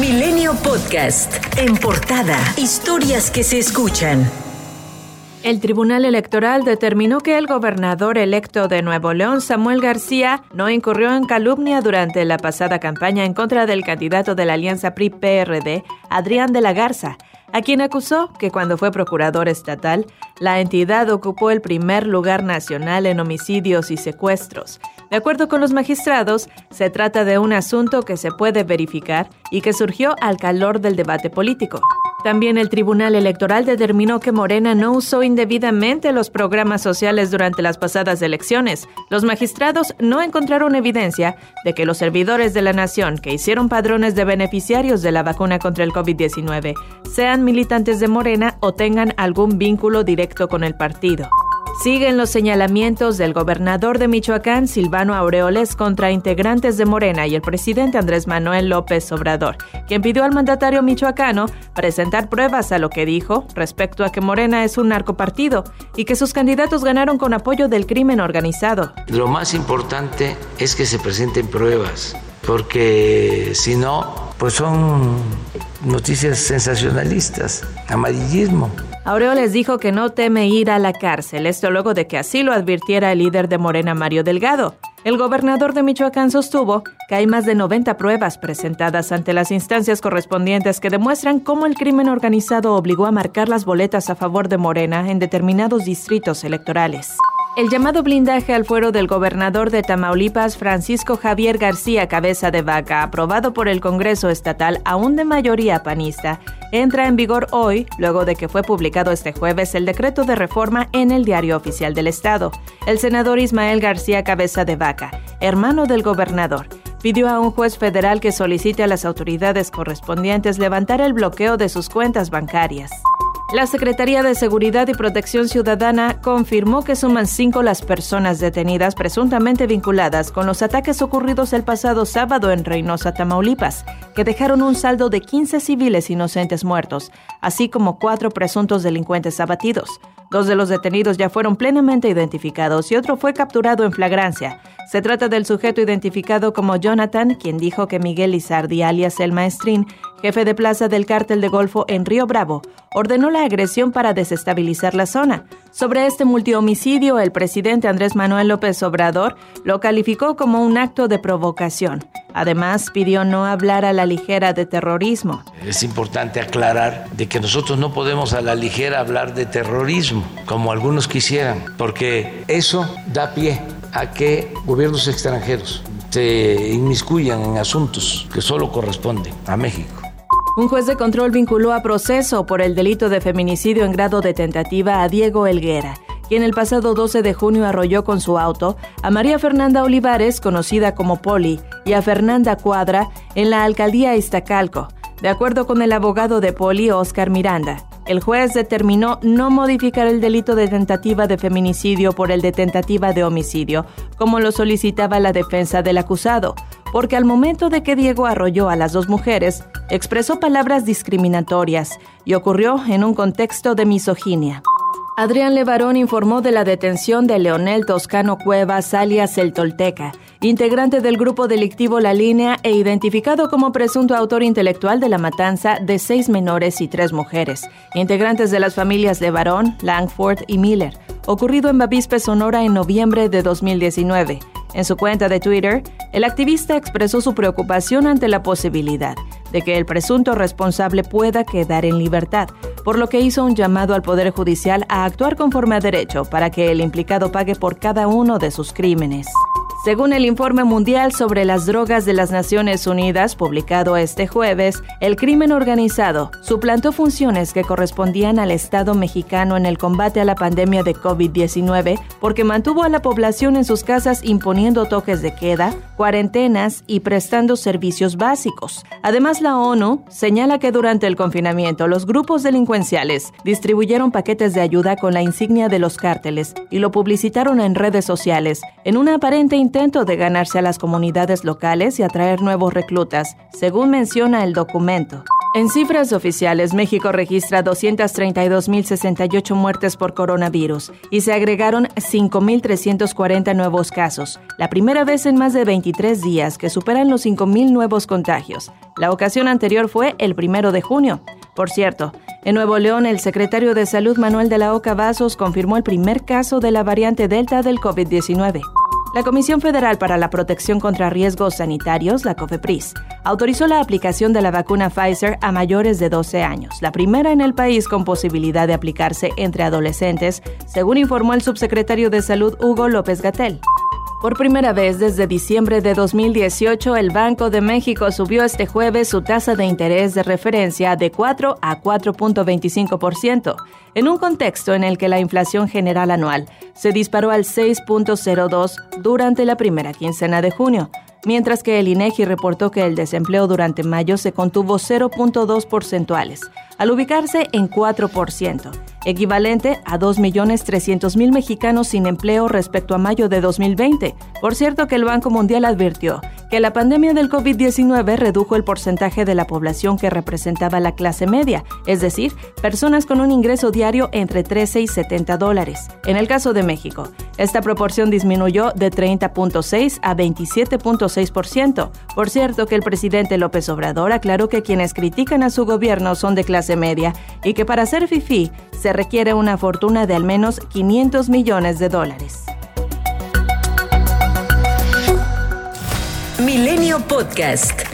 Milenio Podcast. En portada. Historias que se escuchan. El Tribunal Electoral determinó que el gobernador electo de Nuevo León, Samuel García, no incurrió en calumnia durante la pasada campaña en contra del candidato de la Alianza PRI-PRD, Adrián de la Garza, a quien acusó que cuando fue procurador estatal, la entidad ocupó el primer lugar nacional en homicidios y secuestros. De acuerdo con los magistrados, se trata de un asunto que se puede verificar y que surgió al calor del debate político. También el Tribunal Electoral determinó que Morena no usó indebidamente los programas sociales durante las pasadas elecciones. Los magistrados no encontraron evidencia de que los servidores de la nación que hicieron padrones de beneficiarios de la vacuna contra el COVID-19 sean militantes de Morena o tengan algún vínculo directo con el partido. Siguen los señalamientos del gobernador de Michoacán, Silvano Aureoles, contra integrantes de Morena y el presidente Andrés Manuel López Obrador, quien pidió al mandatario michoacano presentar pruebas a lo que dijo respecto a que Morena es un narcopartido y que sus candidatos ganaron con apoyo del crimen organizado. Lo más importante es que se presenten pruebas, porque si no, pues son noticias sensacionalistas, amarillismo. Aureoles dijo que no teme ir a la cárcel, esto luego de que así lo advirtiera el líder de Morena, Mario Delgado. El gobernador de Michoacán sostuvo que hay más de 90 pruebas presentadas ante las instancias correspondientes que demuestran cómo el crimen organizado obligó a marcar las boletas a favor de Morena en determinados distritos electorales. El llamado blindaje al fuero del gobernador de Tamaulipas, Francisco Javier García Cabeza de Vaca, aprobado por el Congreso Estatal aún de mayoría panista, entra en vigor hoy, luego de que fue publicado este jueves el decreto de reforma en el Diario Oficial del Estado. El senador Ismael García Cabeza de Vaca, hermano del gobernador, pidió a un juez federal que solicite a las autoridades correspondientes levantar el bloqueo de sus cuentas bancarias. La Secretaría de Seguridad y Protección Ciudadana confirmó que suman cinco las personas detenidas presuntamente vinculadas con los ataques ocurridos el pasado sábado en Reynosa, Tamaulipas, que dejaron un saldo de 15 civiles inocentes muertos, así como cuatro presuntos delincuentes abatidos. Dos de los detenidos ya fueron plenamente identificados y otro fue capturado en flagrancia. Se trata del sujeto identificado como Jonathan, quien dijo que Miguel Lizardi, alias el Maestrín, jefe de plaza del cártel de Golfo en Río Bravo, ordenó la agresión para desestabilizar la zona. Sobre este multihomicidio, el presidente Andrés Manuel López Obrador lo calificó como un acto de provocación. Además, pidió no hablar a la ligera de terrorismo. Es importante aclarar de que nosotros no podemos a la ligera hablar de terrorismo, como algunos quisieran, porque eso da pie a que gobiernos extranjeros se inmiscuyan en asuntos que solo corresponden a México. Un juez de control vinculó a proceso por el delito de feminicidio en grado de tentativa a Diego Elguera, quien el pasado 12 de junio arrolló con su auto a María Fernanda Olivares, conocida como Poli, y a Fernanda Cuadra en la alcaldía Iztacalco, de acuerdo con el abogado de Poli, Oscar Miranda. El juez determinó no modificar el delito de tentativa de feminicidio por el de tentativa de homicidio, como lo solicitaba la defensa del acusado, porque al momento de que Diego arrolló a las dos mujeres, expresó palabras discriminatorias y ocurrió en un contexto de misoginia. Adrián Levarón informó de la detención de Leonel Toscano Cuevas, alias El Tolteca, integrante del grupo delictivo La Línea e identificado como presunto autor intelectual de la matanza de seis menores y tres mujeres, integrantes de las familias Levarón, Langford y Miller, ocurrido en Bavispe, Sonora en noviembre de 2019. En su cuenta de Twitter, el activista expresó su preocupación ante la posibilidad de que el presunto responsable pueda quedar en libertad, por lo que hizo un llamado al Poder Judicial a actuar conforme a derecho para que el implicado pague por cada uno de sus crímenes. Según el informe mundial sobre las drogas de las Naciones Unidas, publicado este jueves, el crimen organizado suplantó funciones que correspondían al Estado mexicano en el combate a la pandemia de COVID-19 porque mantuvo a la población en sus casas imponiendo toques de queda, cuarentenas y prestando servicios básicos. Además, la ONU señala que durante el confinamiento los grupos delincuenciales distribuyeron paquetes de ayuda con la insignia de los cárteles y lo publicitaron en redes sociales en una aparente intento de ganarse a las comunidades locales y atraer nuevos reclutas, según menciona el documento. En cifras oficiales, México registra 232.068 muertes por coronavirus y se agregaron 5.340 nuevos casos, la primera vez en más de 23 días que superan los 5.000 nuevos contagios. La ocasión anterior fue el primero de junio. Por cierto, en Nuevo León, el secretario de Salud Manuel de la Oca Vasos confirmó el primer caso de la variante Delta del COVID-19. La Comisión Federal para la Protección contra Riesgos Sanitarios, la COFEPRIS, autorizó la aplicación de la vacuna Pfizer a mayores de 12 años, la primera en el país con posibilidad de aplicarse entre adolescentes, según informó el subsecretario de Salud Hugo López Gatel. Por primera vez desde diciembre de 2018, el Banco de México subió este jueves su tasa de interés de referencia de 4 a 4.25%, en un contexto en el que la inflación general anual se disparó al 6.02 durante la primera quincena de junio, mientras que el INEGI reportó que el desempleo durante mayo se contuvo 0.2 porcentuales, al ubicarse en 4% equivalente a 2.300.000 mexicanos sin empleo respecto a mayo de 2020. Por cierto que el Banco Mundial advirtió que la pandemia del COVID-19 redujo el porcentaje de la población que representaba la clase media, es decir, personas con un ingreso diario entre 13 y 70 dólares. En el caso de México, esta proporción disminuyó de 30.6 a 27.6%. Por cierto que el presidente López Obrador aclaró que quienes critican a su gobierno son de clase media y que para ser FIFI se requiere una fortuna de al menos 500 millones de dólares. Milenio Podcast.